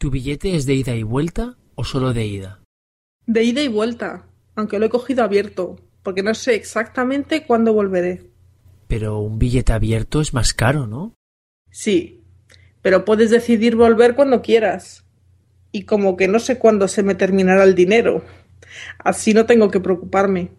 ¿Tu billete es de ida y vuelta o solo de ida? De ida y vuelta, aunque lo he cogido abierto, porque no sé exactamente cuándo volveré. Pero un billete abierto es más caro, ¿no? Sí, pero puedes decidir volver cuando quieras. Y como que no sé cuándo se me terminará el dinero. Así no tengo que preocuparme.